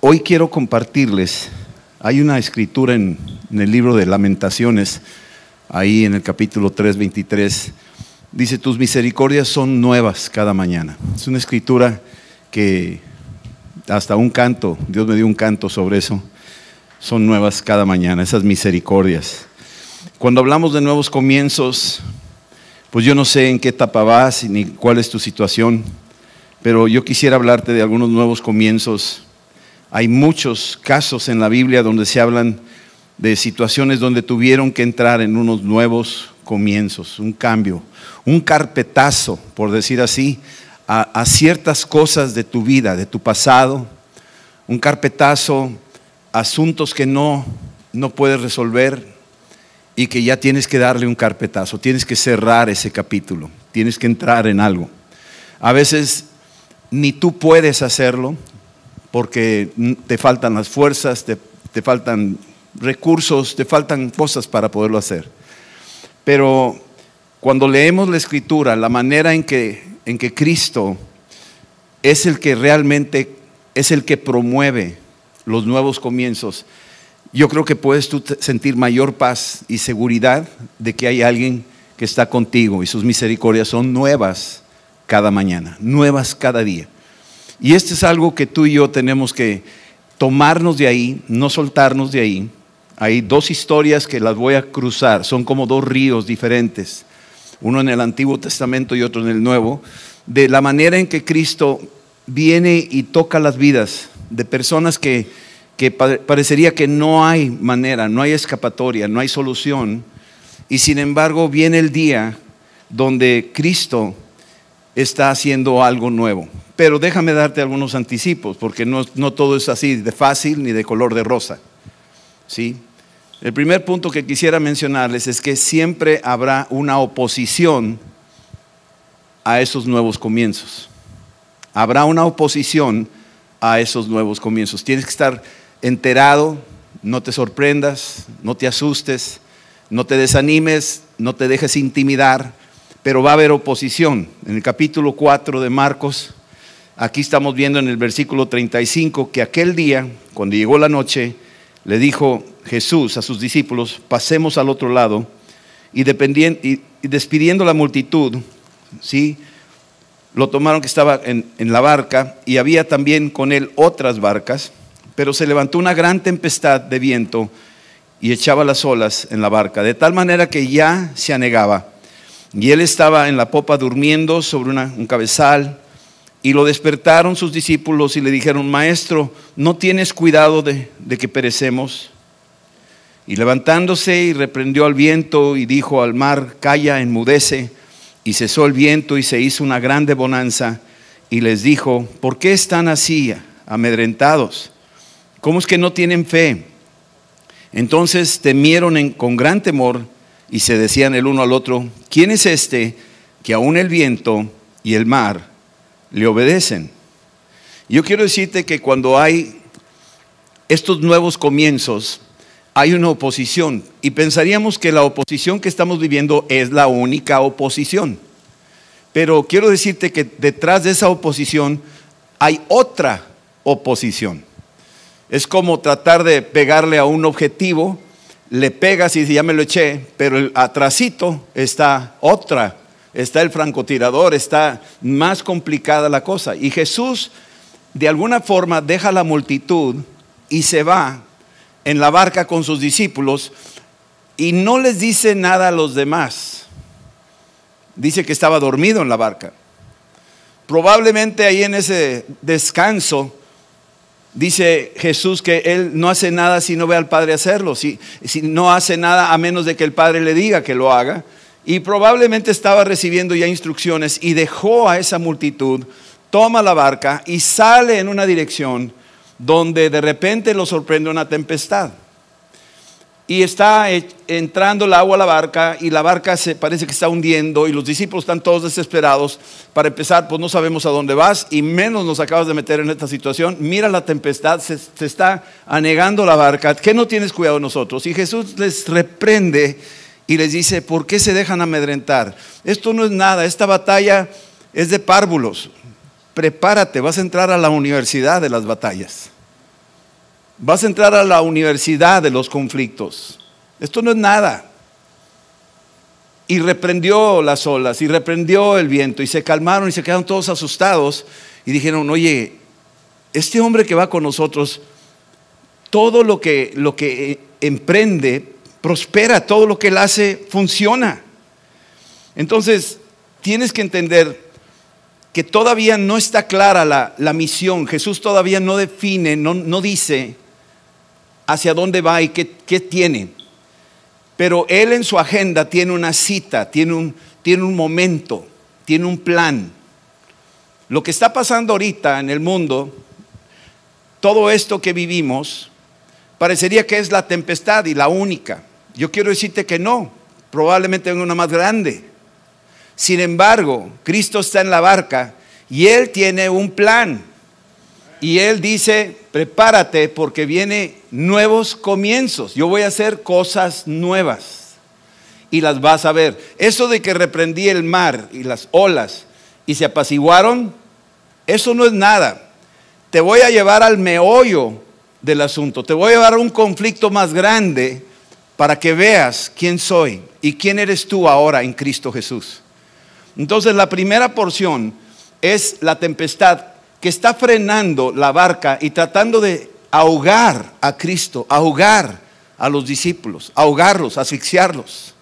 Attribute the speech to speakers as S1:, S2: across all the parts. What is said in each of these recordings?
S1: hoy quiero compartirles, hay una escritura en, el libro de lamentaciones, ahí en el capítulo 3, 23, dice, tus misericordias son nuevas cada mañana. Es una escritura que hasta un canto, Dios me dio un canto sobre eso, son nuevas cada mañana, esas misericordias. Cuando hablamos de nuevos comienzos, pues yo no sé en qué etapa vas ni cuál es tu situación, pero yo quisiera hablarte de algunos nuevos comienzos. Hay muchos casos en la Biblia donde se hablan de situaciones donde tuvieron que entrar en unos nuevos comienzos, un cambio, un carpetazo, por decir así, a, ciertas cosas de tu vida, de tu pasado, un carpetazo, asuntos que no, no puedes resolver y que ya tienes que darle un carpetazo, tienes que cerrar ese capítulo, tienes que entrar en algo. A veces ni tú puedes hacerlo porque te faltan las fuerzas, te, te faltan recursos, te faltan cosas para poderlo hacer. Pero cuando leemos la escritura, la manera en que en que Cristo es el que realmente es el que promueve los nuevos comienzos, yo creo que puedes tú sentir mayor paz y seguridad de que hay alguien que está contigo y sus misericordias son nuevas cada mañana, nuevas cada día. Y esto es algo que tú y yo tenemos que tomarnos de ahí, no soltarnos de ahí. Hay dos historias que las voy a cruzar, son como dos ríos diferentes uno en el Antiguo Testamento y otro en el Nuevo, de la manera en que Cristo viene y toca las vidas de personas que, parecería que no hay manera, no hay escapatoria, no hay solución, y sin embargo viene el día donde Cristo está haciendo algo nuevo. Pero déjame darte algunos anticipos, porque no, no todo es así de fácil ni de color de rosa. ¿Sí? El primer punto que quisiera mencionarles es que siempre habrá una oposición a esos nuevos comienzos. Habrá una oposición a esos nuevos comienzos. Tienes que estar enterado, no te sorprendas, no te asustes, no te desanimes, no te dejes intimidar, pero va a haber oposición. En el capítulo 4 de Marcos, aquí estamos viendo en el versículo 35 que aquel día, cuando llegó la noche, le dijo Jesús a sus discípulos, pasemos al otro lado, y, despidiendo la multitud, ¿sí? lo tomaron que estaba en, en la barca, y había también con él otras barcas, pero se levantó una gran tempestad de viento y echaba las olas en la barca, de tal manera que ya se anegaba. Y él estaba en la popa durmiendo sobre un cabezal, y lo despertaron sus discípulos y le dijeron, Maestro, ¿no tienes cuidado de, que perecemos? Y levantándose y reprendió al viento y dijo al mar, Calla, enmudece. Y cesó el viento y se hizo una grande bonanza. Y les dijo, ¿por qué están así, amedrentados? ¿Cómo es que no tienen fe? Entonces temieron con gran temor y se decían el uno al otro, ¿quién es este que aún el viento y el mar le obedecen. Yo quiero decirte que cuando hay estos nuevos comienzos, hay una oposición y pensaríamos que la oposición que estamos viviendo es la única oposición. Pero quiero decirte que detrás de esa oposición hay otra oposición. Es como tratar de pegarle a un objetivo, le pegas y ya me lo eché, pero el atrasito está otra está el francotirador, está más complicada la cosa. Y Jesús de alguna forma deja la multitud y se va en la barca con sus discípulos y no les dice nada a los demás. Dice que estaba dormido en la barca. Probablemente ahí en ese descanso, dice Jesús que él no hace nada si no ve al Padre hacerlo, si, no hace nada a menos de que el Padre le diga que lo haga y probablemente estaba recibiendo ya instrucciones y dejó a esa multitud, toma la barca y sale en una dirección donde de repente lo sorprende una tempestad. Y está entrando el agua a la barca y la barca se parece que está hundiendo y los discípulos están todos desesperados. Para empezar, pues no sabemos a dónde vas y menos nos acabas de meter en esta situación. Mira la tempestad, se, se está anegando la barca. ¿Qué no tienes cuidado de nosotros? Y Jesús les reprende y les dice, ¿por qué se dejan amedrentar? Esto no es nada, esta batalla es de párvulos. Prepárate, vas a entrar a la universidad de las batallas. Vas a entrar a la universidad de los conflictos. Esto no es nada. Y reprendió las olas y reprendió el viento y se calmaron y se quedaron todos asustados y dijeron, oye, este hombre que va con nosotros, todo lo que, lo que emprende prospera, todo lo que él hace funciona. Entonces, tienes que entender que todavía no está clara la, misión. Jesús todavía no define, no, no, dice hacia dónde va y qué, tiene. Pero Él en su agenda tiene una cita, tiene un, tiene un momento, tiene un plan. Lo que está pasando ahorita en el mundo, todo esto que vivimos, parecería que es la tempestad y la única. Yo quiero decirte que no, probablemente venga una más grande. Sin embargo, Cristo está en la barca y Él tiene un plan. Y Él dice, prepárate porque viene nuevos comienzos. Yo voy a hacer cosas nuevas y las vas a ver. Eso de que reprendí el mar y las olas y se apaciguaron, eso no es nada. Te voy a llevar al meollo del asunto. Te voy a llevar a un conflicto más grande para que veas quién soy y quién eres tú ahora en Cristo Jesús. Entonces la primera porción es la tempestad que está frenando la barca y tratando de ahogar a Cristo, ahogar a los discípulos, ahogarlos, asfixiarlos.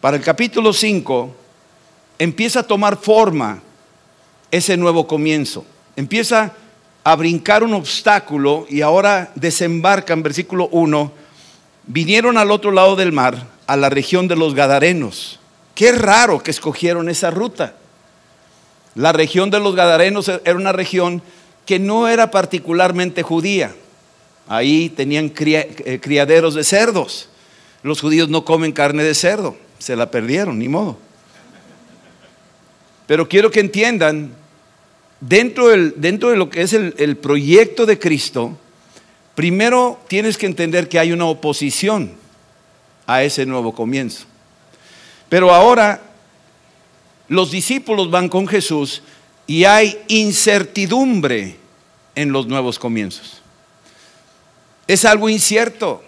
S1: Para el capítulo 5 empieza a tomar forma ese nuevo comienzo. Empieza a brincar un obstáculo y ahora desembarca en versículo 1. Vinieron al otro lado del mar, a la región de los Gadarenos. Qué raro que escogieron esa ruta. La región de los Gadarenos era una región que no era particularmente judía. Ahí tenían eh, criaderos de cerdos. Los judíos no comen carne de cerdo. Se la perdieron, ni modo. Pero quiero que entiendan, dentro, dentro de lo que es el, el proyecto de Cristo, primero tienes que entender que hay una oposición a ese nuevo comienzo. Pero ahora los discípulos van con Jesús y hay incertidumbre en los nuevos comienzos. Es algo incierto.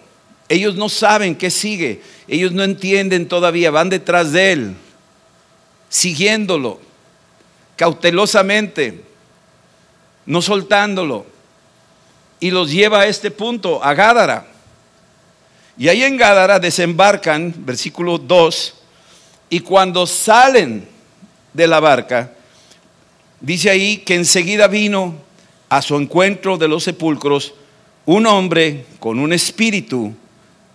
S1: Ellos no saben qué sigue. Ellos no entienden todavía. Van detrás de Él, siguiéndolo, cautelosamente, no soltándolo. Y los lleva a este punto, a Gádara. Y ahí en Gádara desembarcan, versículo 2, y cuando salen de la barca, dice ahí que enseguida vino a su encuentro de los sepulcros un hombre con un espíritu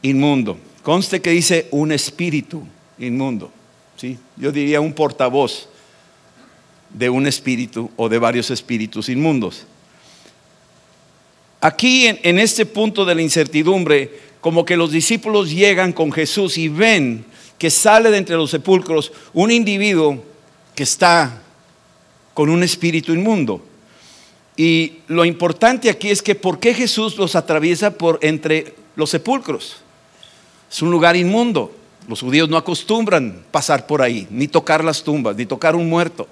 S1: inmundo. Conste que dice un espíritu inmundo. ¿sí? Yo diría un portavoz de un espíritu o de varios espíritus inmundos. Aquí en, en, este punto de la incertidumbre, como que los discípulos llegan con Jesús y ven que sale de entre los sepulcros un individuo que está con un espíritu inmundo. Y lo importante aquí es que ¿por qué Jesús los atraviesa por entre los sepulcros? Es un lugar inmundo. Los judíos no acostumbran pasar por ahí, ni tocar las tumbas, ni tocar un muerto.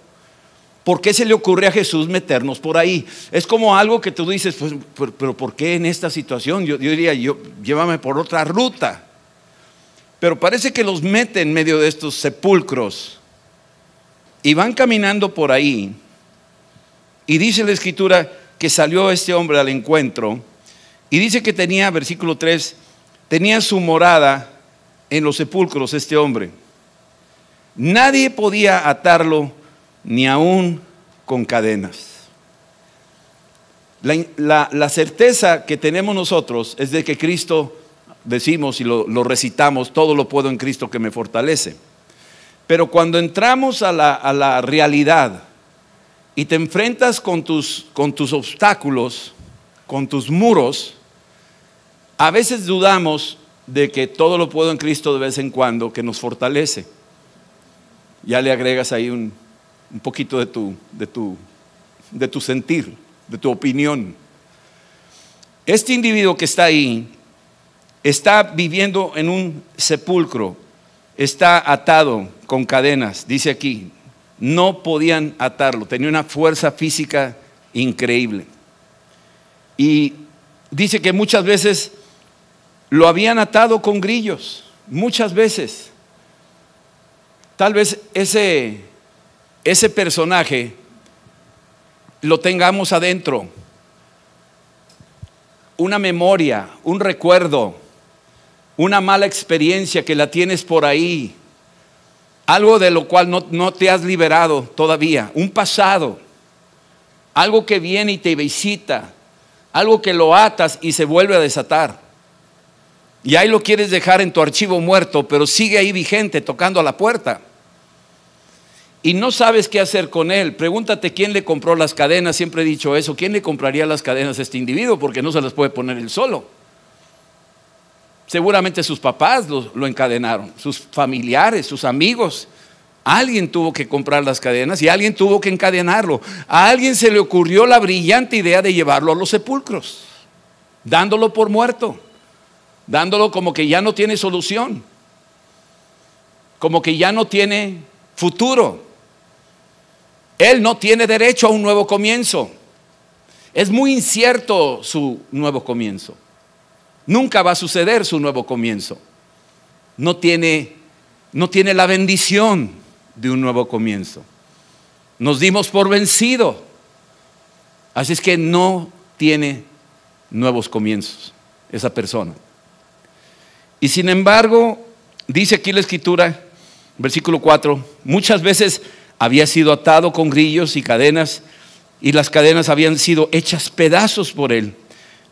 S1: ¿Por qué se le ocurre a Jesús meternos por ahí? Es como algo que tú dices, pues, pero, ¿por qué en esta situación? Yo, diría, yo, llévame por otra ruta. Pero parece que los mete en medio de estos sepulcros y van caminando por ahí. Y dice la escritura que salió este hombre al encuentro y dice que tenía, versículo 3, tenía su morada en los sepulcros este hombre. Nadie podía atarlo ni aún con cadenas. La, la, certeza que tenemos nosotros es de que Cristo decimos y lo, recitamos, todo lo puedo en Cristo que me fortalece. Pero cuando entramos a la, realidad y te enfrentas con tus, con tus obstáculos, con tus muros, a veces dudamos de que todo lo puedo en Cristo de vez en cuando, que nos fortalece. Ya le agregas ahí un, un poquito de tu, de, tu, de tu sentir, de tu opinión. Este individuo que está ahí está viviendo en un sepulcro, está atado con cadenas, dice aquí, no podían atarlo, tenía una fuerza física increíble. Y dice que muchas veces lo habían atado con grillos, muchas veces. Tal vez ese, ese personaje lo tengamos adentro. Una memoria, un recuerdo, una mala experiencia que la tienes por ahí, algo de lo cual no, no te has liberado todavía, un pasado, algo que viene y te visita, algo que lo atas y se vuelve a desatar. Y ahí lo quieres dejar en tu archivo muerto, pero sigue ahí vigente, tocando a la puerta y no sabes qué hacer con él, pregúntate quién le compró las cadenas, siempre he dicho eso, ¿quién le compraría las cadenas a este individuo? Porque no se las puede poner él solo. Seguramente sus papás lo, encadenaron, sus familiares, sus amigos. Alguien tuvo que comprar las cadenas y alguien tuvo que encadenarlo. A alguien se le ocurrió la brillante idea de llevarlo a los sepulcros, dándolo por muerto, dándolo como que ya no tiene solución, como que ya no tiene futuro. Él no tiene derecho a un nuevo comienzo. Es muy incierto su nuevo comienzo. Nunca va a suceder su nuevo comienzo. No tiene, no tiene la bendición de un nuevo comienzo. Nos dimos por vencido. Así es que no tiene nuevos comienzos esa persona. Y sin embargo, dice aquí la escritura, versículo 4, muchas veces había sido atado con grillos y cadenas y las cadenas habían sido hechas pedazos por él,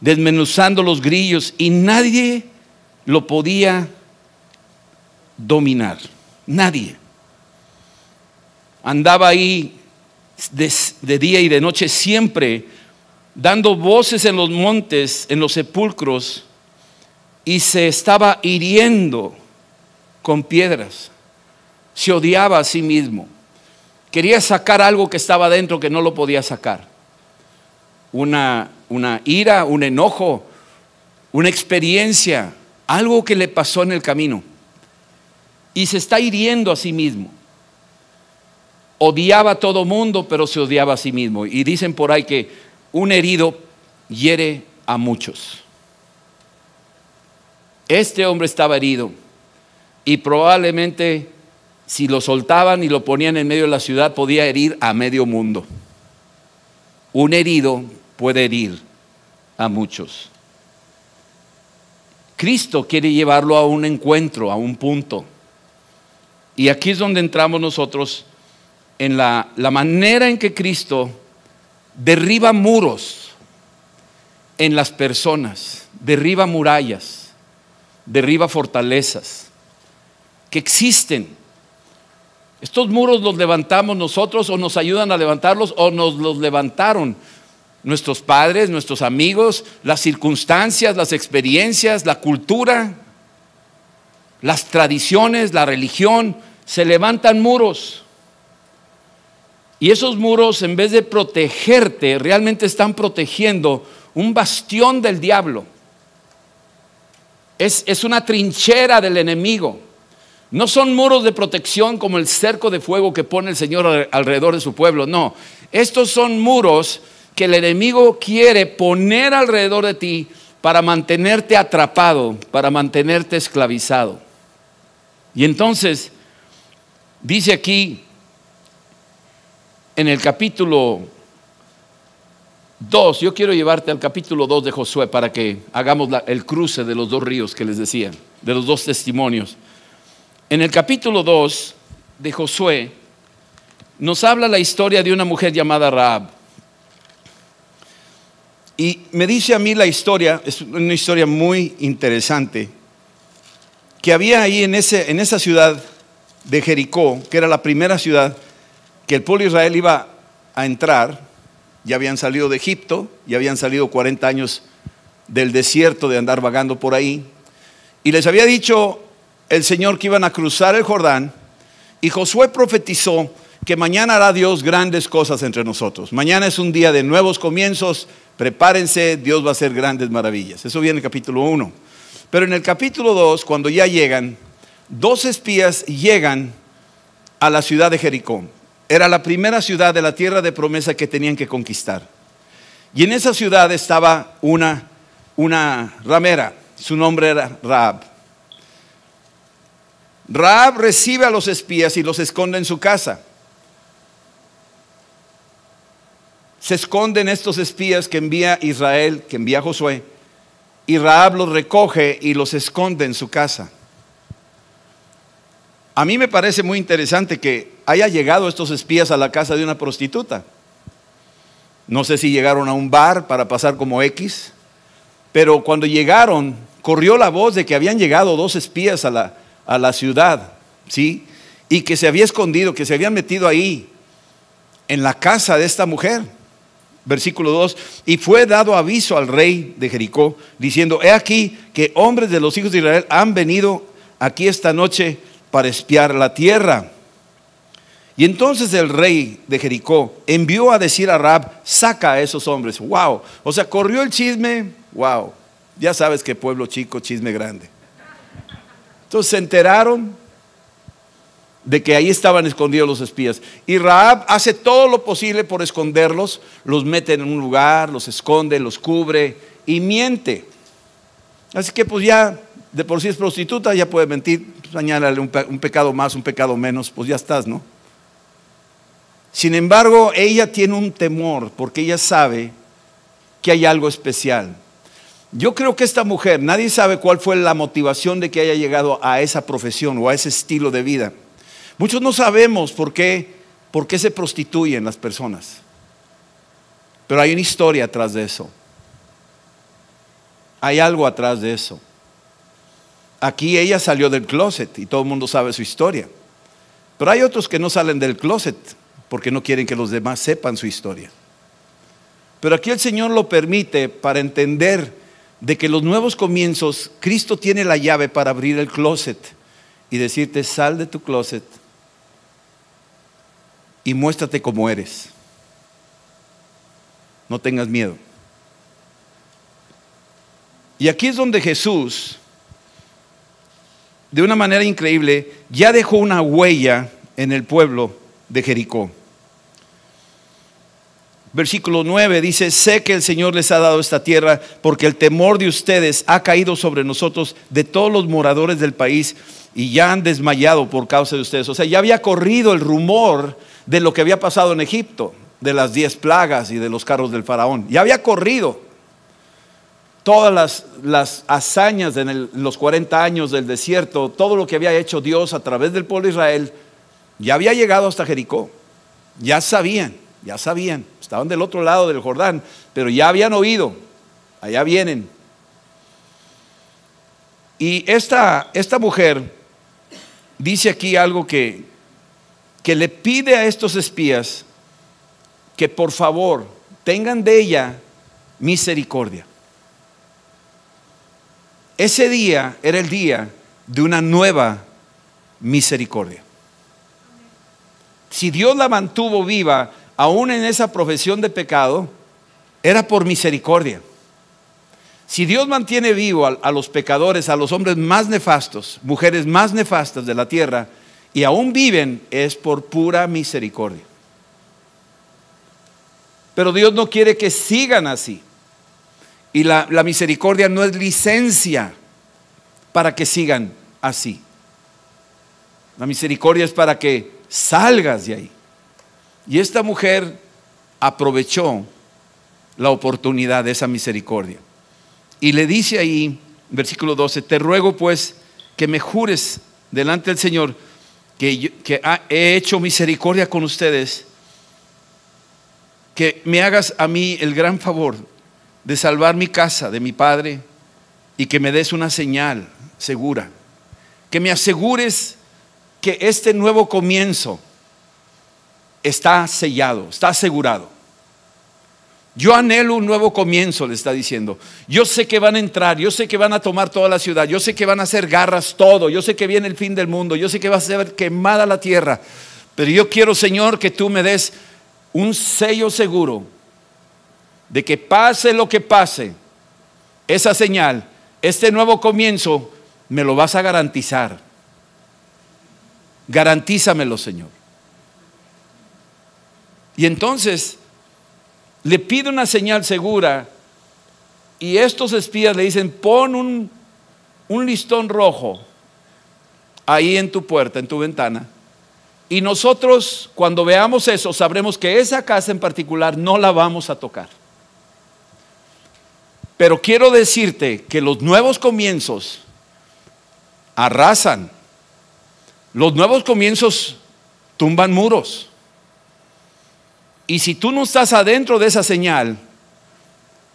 S1: desmenuzando los grillos y nadie lo podía dominar, nadie. Andaba ahí de, de, día y de noche siempre dando voces en los montes, en los sepulcros, y se estaba hiriendo con piedras. Se odiaba a sí mismo. Quería sacar algo que estaba dentro que no lo podía sacar. Una, una ira, un enojo, una experiencia, algo que le pasó en el camino. Y se está hiriendo a sí mismo. Odiaba a todo mundo, pero se odiaba a sí mismo. Y dicen por ahí que un herido hiere a muchos. Este hombre estaba herido y probablemente si lo soltaban y lo ponían en medio de la ciudad, podía herir a medio mundo. Un herido puede herir a muchos. Cristo quiere llevarlo a un encuentro, a un punto. Y aquí es donde entramos nosotros en la, la manera en que Cristo derriba muros en las personas, derriba murallas, derriba fortalezas que existen estos muros los levantamos nosotros o nos ayudan a levantarlos o nos los levantaron nuestros padres, nuestros amigos, las circunstancias, las experiencias, la cultura, las tradiciones, la religión. Se levantan muros. Y esos muros, en vez de protegerte, realmente están protegiendo un bastión del diablo. Es, es una trinchera del enemigo. No son muros de protección como el cerco de fuego que pone el Señor alrededor de su pueblo, no. Estos son muros que el enemigo quiere poner alrededor de ti para mantenerte atrapado, para mantenerte esclavizado. Y entonces, dice aquí en el capítulo 2, yo quiero llevarte al capítulo 2 de Josué para que hagamos el cruce de los dos ríos que les decía, de los dos testimonios. En el capítulo 2 de Josué nos habla la historia de una mujer llamada Raab. Y me dice a mí la historia, es una historia muy interesante, que había ahí en, ese, en esa ciudad de Jericó, que era la primera ciudad que el pueblo de Israel iba a entrar, ya habían salido de Egipto, ya habían salido 40 años del desierto de andar vagando por ahí, y les había dicho el Señor que iban a cruzar el Jordán y Josué profetizó que mañana hará Dios grandes cosas entre nosotros. Mañana es un día de nuevos comienzos, prepárense, Dios va a hacer grandes maravillas. Eso viene en el capítulo 1. Pero en el capítulo 2, cuando ya llegan, dos espías llegan a la ciudad de Jericó. Era la primera ciudad de la tierra de promesa que tenían que conquistar. Y en esa ciudad estaba una una ramera, su nombre era Raab. Raab recibe a los espías y los esconde en su casa. Se esconden estos espías que envía Israel, que envía Josué, y Raab los recoge y los esconde en su casa. A mí me parece muy interesante que haya llegado estos espías a la casa de una prostituta. No sé si llegaron a un bar para pasar como X, pero cuando llegaron, corrió la voz de que habían llegado dos espías a la, a la ciudad, ¿sí? Y que se había escondido, que se habían metido ahí, en la casa de esta mujer. Versículo 2, y fue dado aviso al rey de Jericó, diciendo, he aquí que hombres de los hijos de Israel han venido aquí esta noche para espiar la tierra. Y entonces el rey de Jericó envió a decir a Rab, saca a esos hombres. Wow. O sea, corrió el chisme. Wow. Ya sabes que pueblo chico, chisme grande. Entonces se enteraron de que ahí estaban escondidos los espías. Y Raab hace todo lo posible por esconderlos, los mete en un lugar, los esconde, los cubre y miente. Así que pues ya de por sí es prostituta, ya puede mentir, pues un, un pecado más, un pecado menos, pues ya estás, ¿no? Sin embargo, ella tiene un temor porque ella sabe que hay algo especial. Yo creo que esta mujer, nadie sabe cuál fue la motivación de que haya llegado a esa profesión o a ese estilo de vida. Muchos no sabemos por qué, por qué se prostituyen las personas. Pero hay una historia atrás de eso. Hay algo atrás de eso. Aquí ella salió del closet y todo el mundo sabe su historia. Pero hay otros que no salen del closet porque no quieren que los demás sepan su historia. Pero aquí el Señor lo permite para entender de que los nuevos comienzos, Cristo tiene la llave para abrir el closet y decirte, sal de tu closet y muéstrate como eres. No tengas miedo. Y aquí es donde Jesús de una manera increíble, ya dejó una huella en el pueblo de Jericó. Versículo 9 dice, sé que el Señor les ha dado esta tierra porque el temor de ustedes ha caído sobre nosotros de todos los moradores del país y ya han desmayado por causa de ustedes. O sea, ya había corrido el rumor de lo que había pasado en Egipto, de las diez plagas y de los carros del faraón. Ya había corrido todas las, hazañas en los 40 años del desierto, todo lo que había hecho Dios a través del pueblo de Israel, ya había llegado hasta Jericó. Ya sabían, ya sabían. Estaban del otro lado del Jordán, pero ya habían oído. Allá vienen. Y esta, esta mujer dice aquí algo que, que le pide a estos espías que por favor tengan de ella misericordia. Ese día era el día de una nueva misericordia. Si Dios la mantuvo viva, aún en esa profesión de pecado, era por misericordia. Si Dios mantiene vivo a, los pecadores, a los hombres más nefastos, mujeres más nefastas de la tierra, y aún viven, es por pura misericordia. Pero Dios no quiere que sigan así. Y la, misericordia no es licencia para que sigan así. La misericordia es para que salgas de ahí. Y esta mujer aprovechó la oportunidad de esa misericordia. Y le dice ahí, versículo 12, te ruego pues que me jures delante del Señor que, que he hecho misericordia con ustedes, que me hagas a mí el gran favor de salvar mi casa de mi padre y que me des una señal segura. Que me asegures que este nuevo comienzo está sellado, está asegurado. Yo anhelo un nuevo comienzo, le está diciendo. Yo sé que van a entrar, yo sé que van a tomar toda la ciudad, yo sé que van a hacer garras todo, yo sé que viene el fin del mundo, yo sé que va a ser quemada la tierra. Pero yo quiero, Señor, que tú me des un sello seguro de que pase lo que pase, esa señal, este nuevo comienzo, me lo vas a garantizar. Garantízamelo, Señor. Y entonces le pide una señal segura Y estos espías le dicen, pon un, un listón rojo ahí en tu puerta, en tu ventana. Y nosotros cuando veamos eso sabremos que esa casa en particular no la vamos a tocar. Pero quiero decirte que los nuevos comienzos arrasan. Los nuevos comienzos tumban muros. Y si tú no estás adentro de esa señal,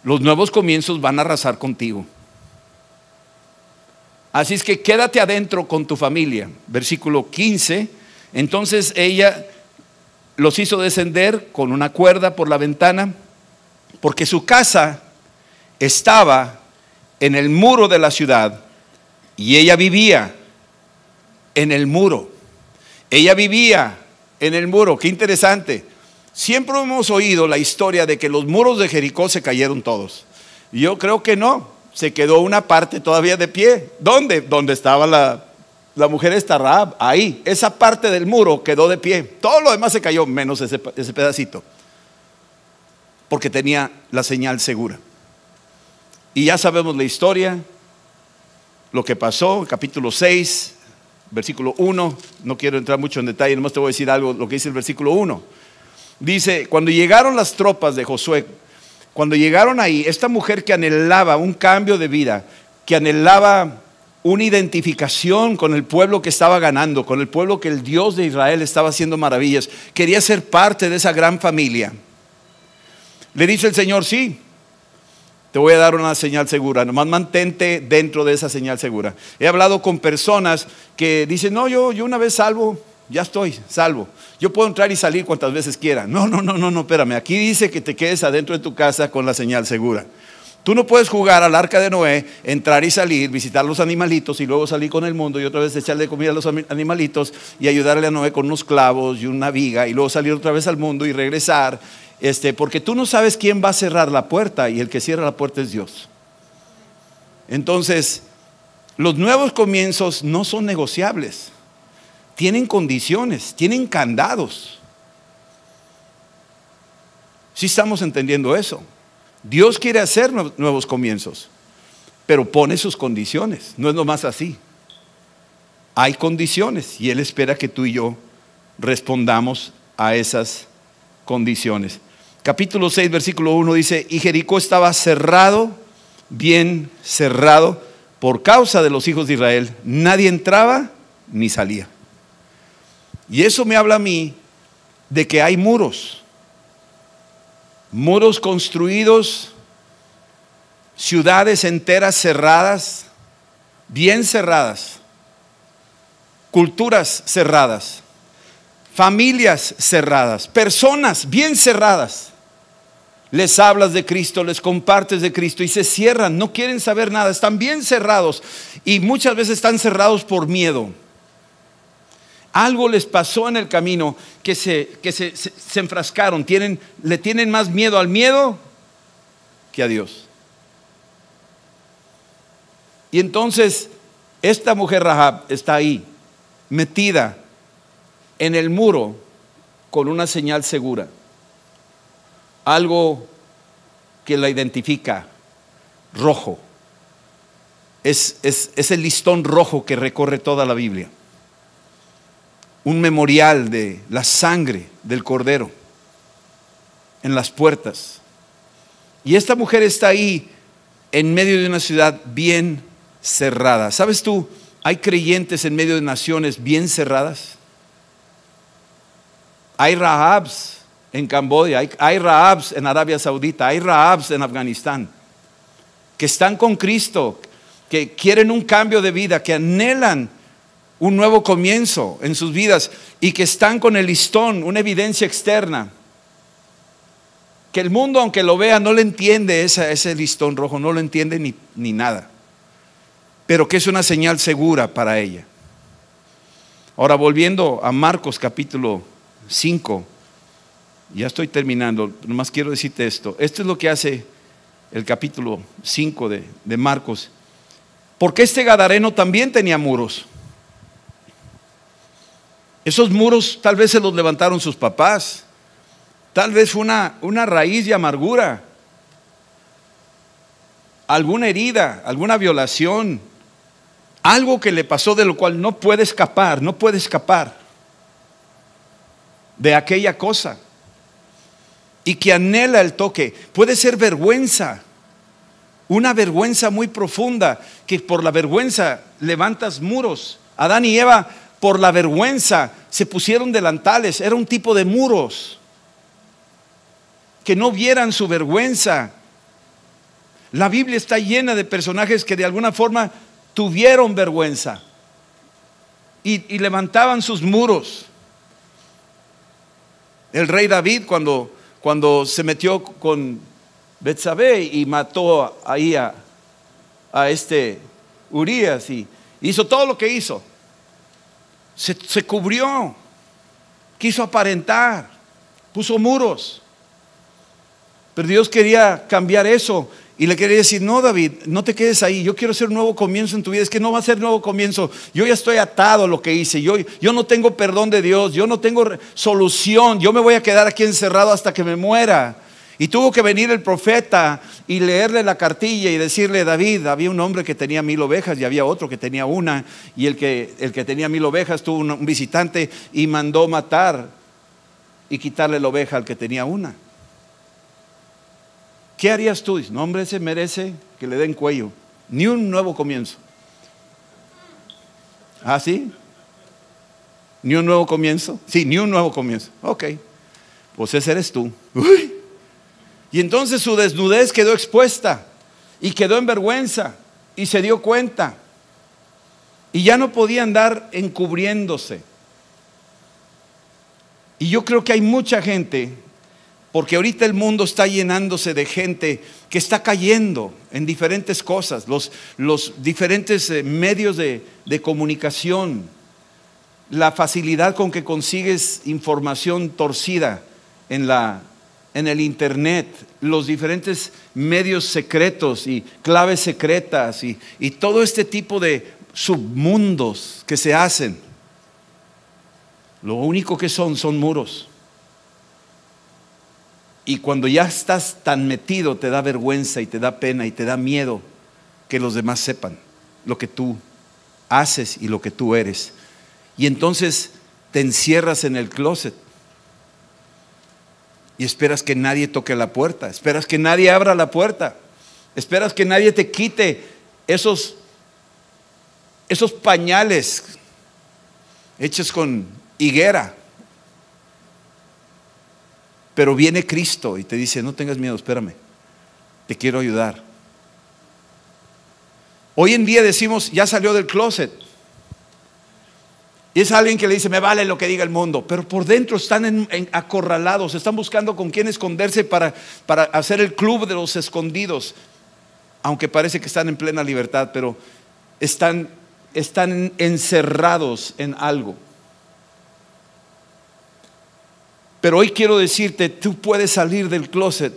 S1: los nuevos comienzos van a arrasar contigo. Así es que quédate adentro con tu familia. Versículo 15. Entonces ella los hizo descender con una cuerda por la ventana, porque su casa estaba en el muro de la ciudad y ella vivía en el muro. Ella vivía en el muro. Qué interesante. Siempre hemos oído la historia de que los muros de Jericó se cayeron todos. Yo creo que no. Se quedó una parte todavía de pie. ¿Dónde? Donde estaba la, la mujer esta Rahab. Ahí. Esa parte del muro quedó de pie. Todo lo demás se cayó, menos ese, ese pedacito. Porque tenía la señal segura. Y ya sabemos la historia, lo que pasó, capítulo 6, versículo 1. No quiero entrar mucho en detalle, nomás te voy a decir algo, lo que dice el versículo 1. Dice, cuando llegaron las tropas de Josué, cuando llegaron ahí, esta mujer que anhelaba un cambio de vida, que anhelaba una identificación con el pueblo que estaba ganando, con el pueblo que el Dios de Israel estaba haciendo maravillas, quería ser parte de esa gran familia. Le dice el Señor, sí, te voy a dar una señal segura, nomás mantente dentro de esa señal segura. He hablado con personas que dicen, no, yo, yo una vez salvo, ya estoy salvo. Yo puedo entrar y salir cuantas veces quiera. No, no, no, no, no, espérame. Aquí dice que te quedes adentro de tu casa con la señal segura. Tú no puedes jugar al arca de Noé, entrar y salir, visitar los animalitos y luego salir con el mundo y otra vez echarle comida a los animalitos y ayudarle a Noé con unos clavos y una viga y luego salir otra vez al mundo y regresar este, porque tú no sabes quién va a cerrar la puerta y el que cierra la puerta es Dios. Entonces, los nuevos comienzos no son negociables. Tienen condiciones, tienen candados. Si estamos entendiendo eso. Dios quiere hacer nuevos comienzos, pero pone sus condiciones. No es nomás así. Hay condiciones y Él espera que tú y yo respondamos a esas condiciones capítulo 6, versículo 1 dice, y Jericó estaba cerrado, bien cerrado, por causa de los hijos de Israel. Nadie entraba ni salía. Y eso me habla a mí de que hay muros, muros construidos, ciudades enteras cerradas, bien cerradas, culturas cerradas, familias cerradas, personas bien cerradas les hablas de Cristo, les compartes de Cristo y se cierran, no quieren saber nada, están bien cerrados y muchas veces están cerrados por miedo. Algo les pasó en el camino que se, que se, enfrascaron, tienen, le tienen más miedo al miedo que a Dios. Y entonces esta mujer Rahab está ahí, metida en el muro con una señal segura algo que la identifica, rojo. Es, es, el listón rojo que recorre toda la Biblia. Un memorial de la sangre del cordero en las puertas. Y esta mujer está ahí en medio de una ciudad bien cerrada. ¿Sabes tú? Hay creyentes en medio de naciones bien cerradas. Hay Rahabs en Camboya, hay, hay Rahabs en Arabia Saudita, hay Rahabs en Afganistán, que están con Cristo, que quieren un cambio de vida, que anhelan un nuevo comienzo en sus vidas y que están con el listón, una evidencia externa. Que el mundo, aunque lo vea, no le entiende ese, listón rojo, no lo entiende ni, ni nada. Pero que es una señal segura para ella. Ahora, volviendo a Marcos capítulo 5, ya estoy terminando, nomás quiero decirte esto. Esto es lo que hace el capítulo 5 de, de Marcos. Porque este Gadareno también tenía muros. Esos muros tal vez se los levantaron sus papás. Tal vez fue una, una raíz de amargura. alguna herida, alguna violación, algo que le pasó de lo cual no puede escapar, no puede escapar de aquella cosa y que anhela el toque. Puede ser vergüenza, una vergüenza muy profunda, que por la vergüenza levantas muros. Adán y Eva, por la vergüenza, se pusieron delantales, era un tipo de muros, que no vieran su vergüenza. La Biblia está llena de personajes que de alguna forma tuvieron vergüenza y, levantaban sus muros. El rey David cuando, cuando se metió con Betsabé y mató ahí a, a este Urias y hizo todo lo que hizo. Se, cubrió, quiso aparentar, puso muros. Pero Dios quería cambiar eso y le quería decir, no David, no te quedes ahí, yo quiero hacer un nuevo comienzo en tu vida. Es que no va a ser nuevo comienzo, yo ya estoy atado a lo que hice, yo, yo no tengo perdón de Dios, yo no tengo solución, yo me voy a quedar aquí encerrado hasta que me muera. Y tuvo que venir el profeta y leerle la cartilla y decirle, David, había un hombre que tenía mil ovejas y había otro que tenía una, y el que, el que tenía mil ovejas tuvo un visitante y mandó matar y quitarle la oveja al que tenía una. ¿Qué harías tú? No, hombre, ese merece que le den cuello. Ni un nuevo comienzo. ¿Ah, sí? ¿Ni un nuevo comienzo? Sí, ni un nuevo comienzo. Ok, pues ese eres tú. Y entonces su desnudez quedó expuesta y quedó en vergüenza y se dio cuenta. Y ya no podía andar encubriéndose. Y yo creo que hay mucha gente porque ahorita el mundo está llenándose de gente que está cayendo en diferentes cosas, los, los diferentes eh, medios de, de, comunicación, la facilidad con que consigues información torcida en, la, en el Internet, los diferentes medios secretos y claves secretas y, todo este tipo de submundos que se hacen. Lo único que son son muros. Y cuando ya estás tan metido, te da vergüenza y te da pena y te da miedo que los demás sepan lo que tú haces y lo que tú eres. Y entonces te encierras en el closet y esperas que nadie toque la puerta, esperas que nadie abra la puerta, esperas que nadie te quite esos, esos pañales hechos con higuera pero viene Cristo y te dice, no tengas miedo, espérame, te quiero ayudar. Hoy en día decimos, ya salió del closet. Y es alguien que le dice, me vale lo que diga el mundo, pero por dentro están acorralados, están buscando con quién esconderse para, para hacer el club de los escondidos, aunque parece que están en plena libertad, pero están, están encerrados en algo. Pero hoy quiero decirte, tú puedes salir del closet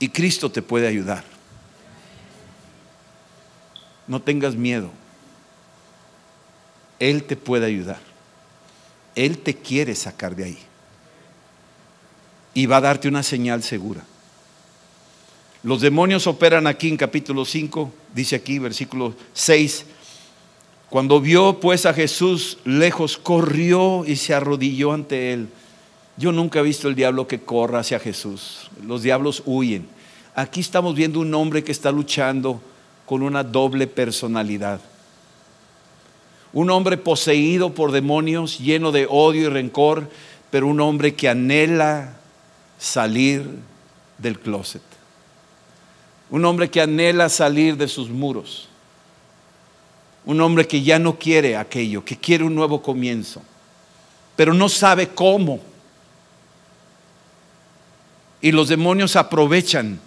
S1: y Cristo te puede ayudar. No tengas miedo. Él te puede ayudar. Él te quiere sacar de ahí. Y va a darte una señal segura. Los demonios operan aquí en capítulo 5, dice aquí, versículo 6 cuando vio pues a Jesús lejos, corrió y se arrodilló ante él. Yo nunca he visto el diablo que corra hacia Jesús. Los diablos huyen. Aquí estamos viendo un hombre que está luchando con una doble personalidad. Un hombre poseído por demonios, lleno de odio y rencor, pero un hombre que anhela salir del closet. Un hombre que anhela salir de sus muros. Un hombre que ya no quiere aquello, que quiere un nuevo comienzo, pero no sabe cómo. Y los demonios aprovechan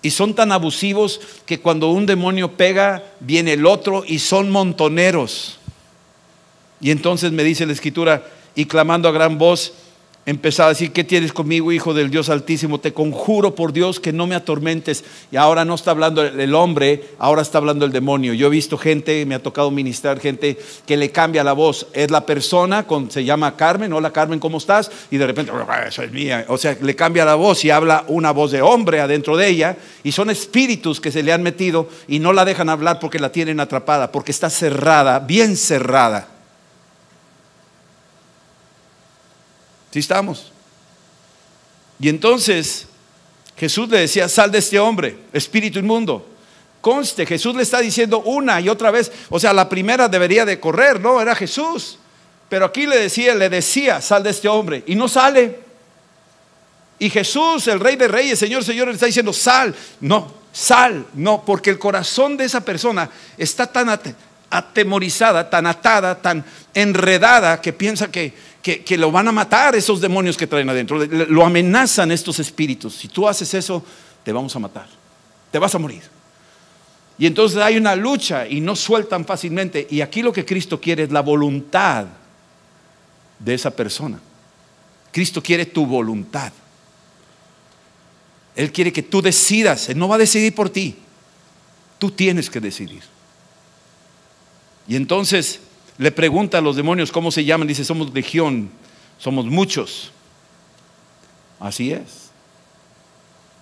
S1: y son tan abusivos que cuando un demonio pega, viene el otro y son montoneros. Y entonces me dice la escritura, y clamando a gran voz, empezaba a decir, ¿qué tienes conmigo, hijo del Dios Altísimo? Te conjuro por Dios que no me atormentes. Y ahora no está hablando el hombre, ahora está hablando el demonio. Yo he visto gente, me ha tocado ministrar gente que le cambia la voz. Es la persona, con, se llama Carmen, hola Carmen, ¿cómo estás? Y de repente, ah, eso es mía. O sea, le cambia la voz y habla una voz de hombre adentro de ella. Y son espíritus que se le han metido y no la dejan hablar porque la tienen atrapada, porque está cerrada, bien cerrada. ¿Sí estamos? Y entonces Jesús le decía, sal de este hombre, espíritu inmundo. Conste, Jesús le está diciendo una y otra vez, o sea, la primera debería de correr, no, era Jesús. Pero aquí le decía, le decía, sal de este hombre, y no sale. Y Jesús, el rey de reyes, Señor, Señor, le está diciendo, sal. No, sal, no, porque el corazón de esa persona está tan atemorizada, tan atada, tan enredada, que piensa que, que, lo van a matar esos demonios que traen adentro. Lo amenazan estos espíritus. Si tú haces eso, te vamos a matar. Te vas a morir. Y entonces hay una lucha y no sueltan fácilmente. Y aquí lo que Cristo quiere es la voluntad de esa persona. Cristo quiere tu voluntad. Él quiere que tú decidas. Él no va a decidir por ti. Tú tienes que decidir. Y entonces le pregunta a los demonios cómo se llaman, dice, somos legión, somos muchos. Así es.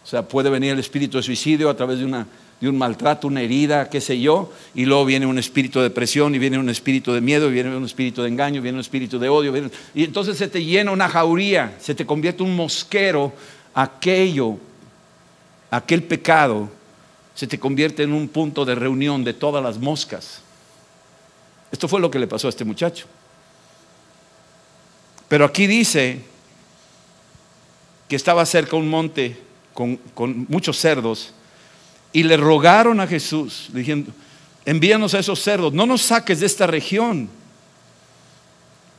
S1: O sea, puede venir el espíritu de suicidio a través de, una, de un maltrato, una herida, qué sé yo, y luego viene un espíritu de depresión, y viene un espíritu de miedo, y viene un espíritu de engaño, y viene un espíritu de odio, y entonces se te llena una jauría, se te convierte un mosquero, aquello, aquel pecado, se te convierte en un punto de reunión de todas las moscas. Esto fue lo que le pasó a este muchacho. Pero aquí dice que estaba cerca un monte con, muchos cerdos y le rogaron a Jesús, diciendo, envíanos a esos cerdos, no nos saques de esta región.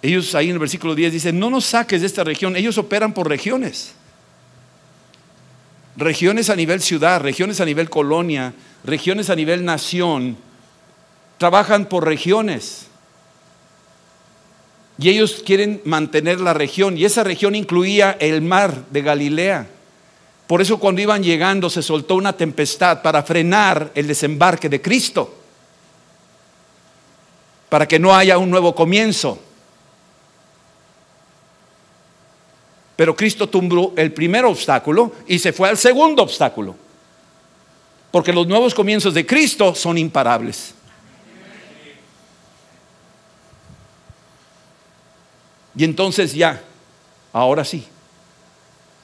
S1: Ellos ahí en el versículo 10 dicen, no nos saques de esta región, ellos operan por regiones. Regiones a nivel ciudad, regiones a nivel colonia, regiones a nivel nación trabajan por regiones. Y ellos quieren mantener la región. Y esa región incluía el mar de Galilea. Por eso cuando iban llegando se soltó una tempestad para frenar el desembarque de Cristo. Para que no haya un nuevo comienzo. Pero Cristo tumbó el primer obstáculo y se fue al segundo obstáculo. Porque los nuevos comienzos de Cristo son imparables. Y entonces ya, ahora sí,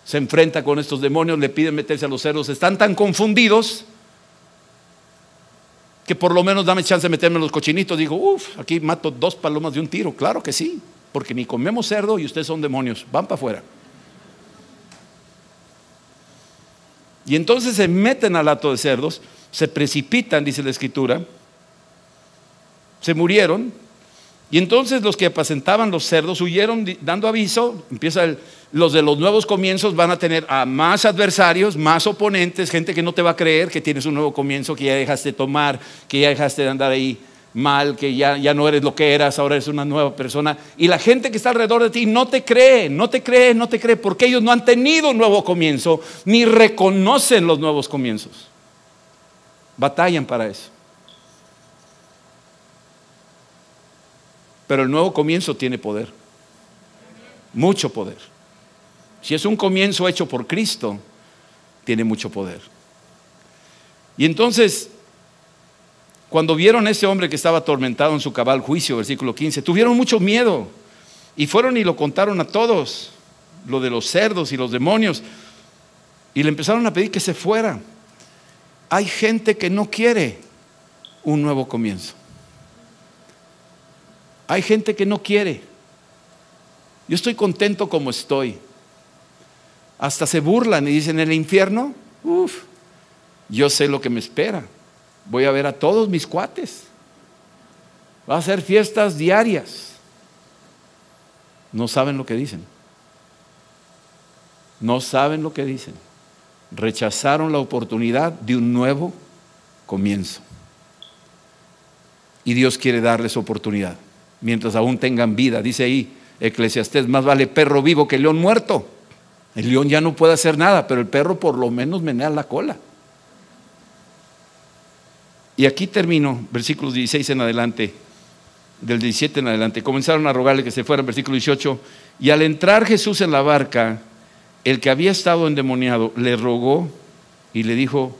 S1: se enfrenta con estos demonios, le piden meterse a los cerdos, están tan confundidos que por lo menos dame chance de meterme en los cochinitos. Digo, uff, aquí mato dos palomas de un tiro. Claro que sí, porque ni comemos cerdo y ustedes son demonios, van para afuera. Y entonces se meten al hato de cerdos, se precipitan, dice la escritura, se murieron, y entonces los que apacentaban los cerdos huyeron dando aviso, empieza los de los nuevos comienzos van a tener a más adversarios, más oponentes, gente que no te va a creer que tienes un nuevo comienzo, que ya dejaste de tomar, que ya dejaste de andar ahí mal, que ya, ya no eres lo que eras, ahora eres una nueva persona. Y la gente que está alrededor de ti no te cree, no te cree, no te cree, porque ellos no han tenido un nuevo comienzo, ni reconocen los nuevos comienzos. Batallan para eso. Pero el nuevo comienzo tiene poder. Mucho poder. Si es un comienzo hecho por Cristo, tiene mucho poder. Y entonces, cuando vieron a ese hombre que estaba atormentado en su cabal juicio, versículo 15, tuvieron mucho miedo y fueron y lo contaron a todos, lo de los cerdos y los demonios, y le empezaron a pedir que se fuera. Hay gente que no quiere un nuevo comienzo. Hay gente que no quiere. Yo estoy contento como estoy. Hasta se burlan y dicen, en el infierno, uff, yo sé lo que me espera. Voy a ver a todos mis cuates. Va a ser fiestas diarias. No saben lo que dicen. No saben lo que dicen. Rechazaron la oportunidad de un nuevo comienzo. Y Dios quiere darles oportunidad mientras aún tengan vida. Dice ahí, Eclesiastés, más vale perro vivo que león muerto. El león ya no puede hacer nada, pero el perro por lo menos menea la cola. Y aquí termino, versículos 16 en adelante, del 17 en adelante. Comenzaron a rogarle que se fuera, versículo 18. Y al entrar Jesús en la barca, el que había estado endemoniado le rogó y le dijo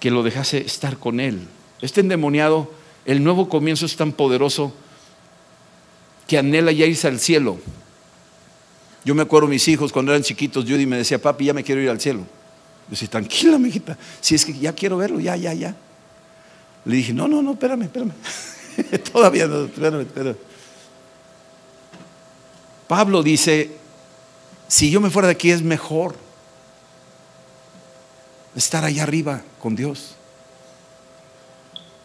S1: que lo dejase estar con él. Este endemoniado, el nuevo comienzo es tan poderoso que anhela ya irse al cielo. Yo me acuerdo mis hijos cuando eran chiquitos, Judy me decía, papi, ya me quiero ir al cielo. Yo decía, tranquila, mijita, si es que ya quiero verlo, ya, ya, ya. Le dije, no, no, no, espérame, espérame. Todavía no, espérame, espérame. Pablo dice, si yo me fuera de aquí es mejor estar allá arriba con Dios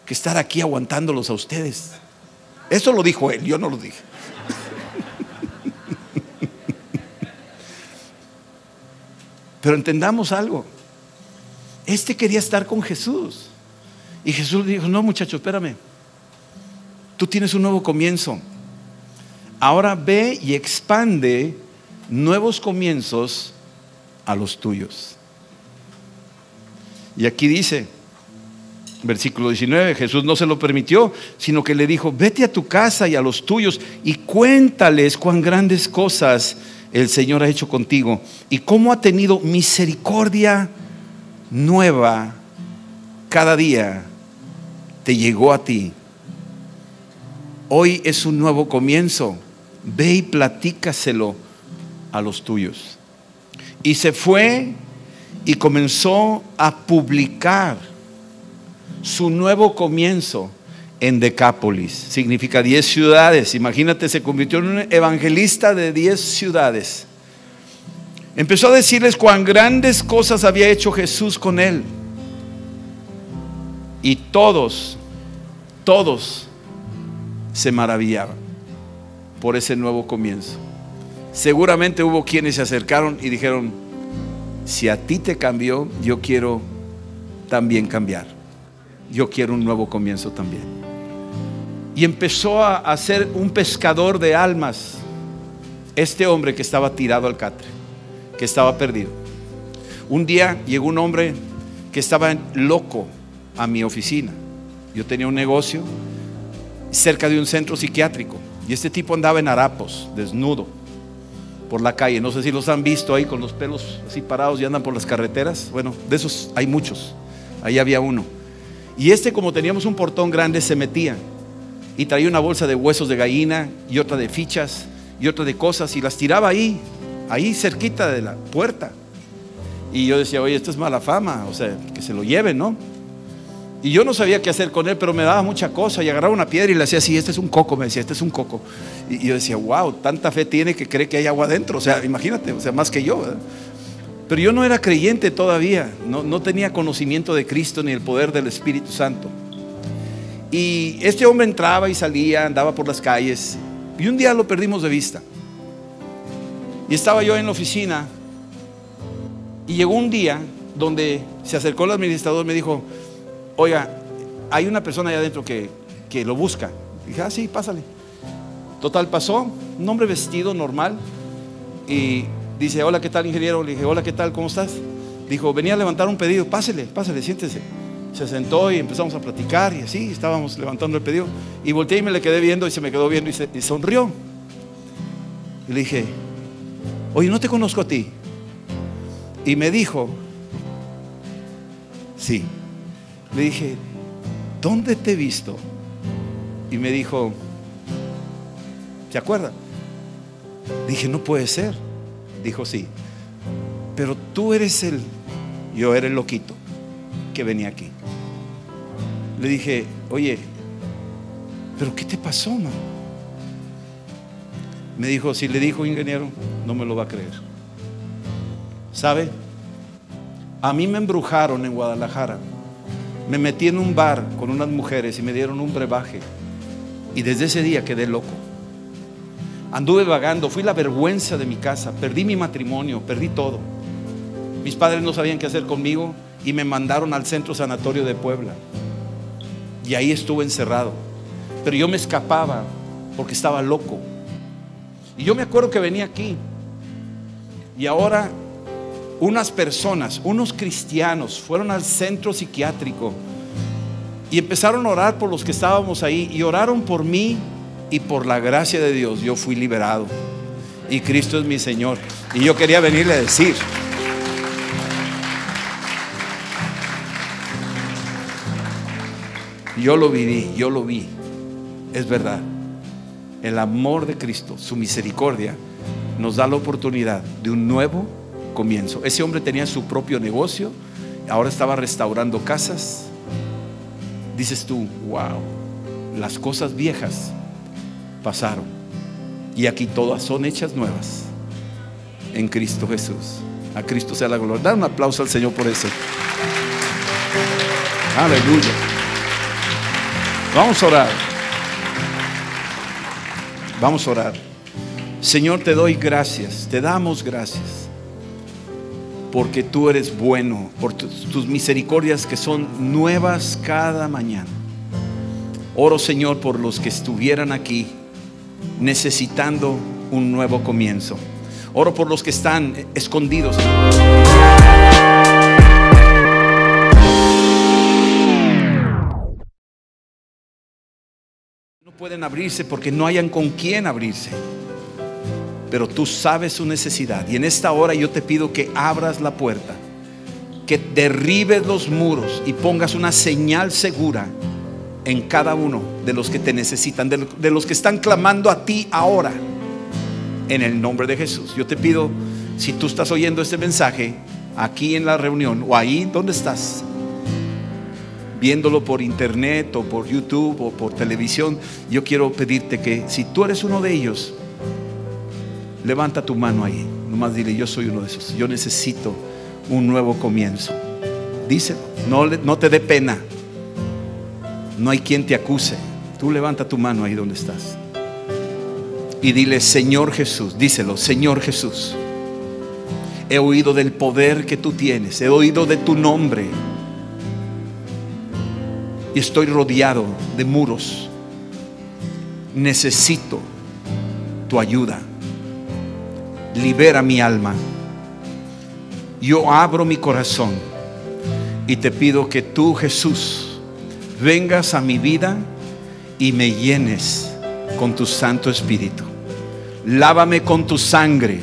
S1: que estar aquí aguantándolos a ustedes. Eso lo dijo él, yo no lo dije. Pero entendamos algo. Este quería estar con Jesús. Y Jesús dijo, no muchacho, espérame. Tú tienes un nuevo comienzo. Ahora ve y expande nuevos comienzos a los tuyos. Y aquí dice, versículo 19, Jesús no se lo permitió, sino que le dijo, vete a tu casa y a los tuyos y cuéntales cuán grandes cosas el Señor ha hecho contigo y cómo ha tenido misericordia nueva cada día te llegó a ti. Hoy es un nuevo comienzo. Ve y platícaselo a los tuyos. Y se fue y comenzó a publicar su nuevo comienzo en Decápolis. Significa 10 ciudades. Imagínate, se convirtió en un evangelista de 10 ciudades. Empezó a decirles cuán grandes cosas había hecho Jesús con él. Y todos, todos se maravillaban por ese nuevo comienzo. Seguramente hubo quienes se acercaron y dijeron, si a ti te cambió, yo quiero también cambiar. Yo quiero un nuevo comienzo también. Y empezó a, ser un pescador de almas. Este hombre que estaba tirado al catre, que estaba perdido. Un día llegó un hombre que estaba loco a mi oficina. Yo tenía un negocio cerca de un centro psiquiátrico y este tipo andaba en harapos, desnudo, por la calle. No sé si los han visto ahí con los pelos así parados y andan por las carreteras. Bueno, de esos hay muchos. Ahí había uno. Y este, como teníamos un portón grande, se metía y traía una bolsa de huesos de gallina y otra de fichas y otra de cosas y las tiraba ahí, ahí cerquita de la puerta. Y yo decía, oye, esto es mala fama, o sea, que se lo lleven, ¿no? Y yo no sabía qué hacer con él, pero me daba mucha cosa. Y agarraba una piedra y le hacía así, este es un coco, me decía, este es un coco. Y yo decía, wow, tanta fe tiene que cree que hay agua adentro. O sea, imagínate, o sea, más que yo. Pero yo no era creyente todavía, no, no tenía conocimiento de Cristo ni el poder del Espíritu Santo. Y este hombre entraba y salía, andaba por las calles. Y un día lo perdimos de vista. Y estaba yo en la oficina. Y llegó un día donde se acercó el administrador y me dijo, oiga, hay una persona allá adentro que, lo busca. dije, ah, sí, pásale. Total, pasó, un hombre vestido normal. Y dice, hola, ¿qué tal, ingeniero? Le dije, hola, ¿qué tal? ¿Cómo estás? Dijo, venía a levantar un pedido, pásele, pásale, siéntese. Se sentó y empezamos a platicar y así estábamos levantando el pedido. Y volteé y me le quedé viendo y se me quedó viendo y, sonrió. Y le dije, oye, no te conozco a ti. Y me dijo, sí, le dije, ¿dónde te he visto? Y me dijo, ¿se acuerda? Dije, no puede ser. Dijo, sí. Pero tú eres el, yo era el loquito que venía aquí. Le dije, oye, ¿pero qué te pasó, man? Me dijo, si le dijo ingeniero, no me lo va a creer. ¿Sabe? A mí me embrujaron en Guadalajara me metí en un bar con unas mujeres y me dieron un brebaje. Y desde ese día quedé loco. Anduve vagando, fui la vergüenza de mi casa, perdí mi matrimonio, perdí todo. Mis padres no sabían qué hacer conmigo y me mandaron al centro sanatorio de Puebla. Y ahí estuve encerrado. Pero yo me escapaba porque estaba loco. Y yo me acuerdo que venía aquí. Y ahora unas personas, unos cristianos, fueron al centro psiquiátrico y empezaron a orar por los que estábamos ahí y oraron por mí y por la gracia de Dios yo fui liberado. Y Cristo es mi Señor. Y yo quería venirle a decir. Yo lo viví, yo lo vi. Es verdad. El amor de Cristo, su misericordia, nos da la oportunidad de un nuevo comienzo. Ese hombre tenía su propio negocio, ahora estaba restaurando casas. Dices tú, wow, las cosas viejas pasaron. Y aquí todas son hechas nuevas en Cristo Jesús. A Cristo sea la gloria. Da un aplauso al Señor por eso. Aleluya. Vamos a orar. Vamos a orar. Señor, te doy gracias. Te damos gracias. Porque tú eres bueno. Por tus, misericordias que son nuevas cada mañana. Oro, Señor, por los que estuvieran aquí necesitando un nuevo comienzo. Oro por los que están escondidos. Pueden abrirse porque no hayan con quién abrirse. Pero tú sabes su necesidad. Y en esta hora yo te pido que abras la puerta, que derribes los muros y pongas una señal segura en cada uno de los que te necesitan, de, los que están clamando a ti ahora, en el nombre de Jesús. Yo te pido, si tú estás oyendo este mensaje aquí en la reunión o ahí donde estás, viéndolo por internet o por YouTube o por televisión, yo quiero pedirte que si tú eres uno de ellos, levanta tu mano ahí. Nomás dile, yo soy uno de esos. Yo necesito un nuevo comienzo. Díselo, no, no te dé pena. No hay quien te acuse. Tú levanta tu mano ahí donde estás. Y dile, Señor Jesús, díselo, Señor Jesús. He oído del poder que tú tienes. He oído de tu nombre. Y estoy rodeado de muros. Necesito tu ayuda. Libera mi alma. Yo abro mi corazón y te pido que tú, Jesús, vengas a mi vida y me llenes con tu Santo Espíritu. Lávame con tu sangre,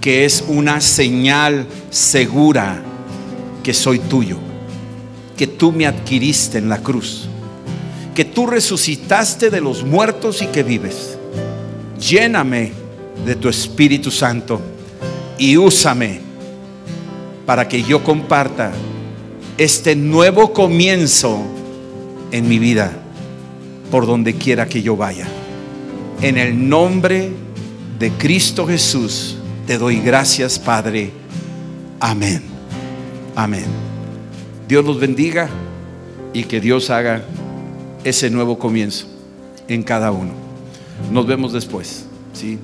S1: que es una señal segura que soy tuyo, que tú me adquiriste en la cruz, que tú resucitaste de los muertos y que vives. Lléname de tu Espíritu Santo y úsame para que yo comparta este nuevo comienzo en mi vida, por donde quiera que yo vaya. En el nombre de Cristo Jesús, te doy gracias, Padre. Amén. Amén. Dios los bendiga y que Dios haga ese nuevo comienzo en cada uno. Nos vemos después. ¿sí?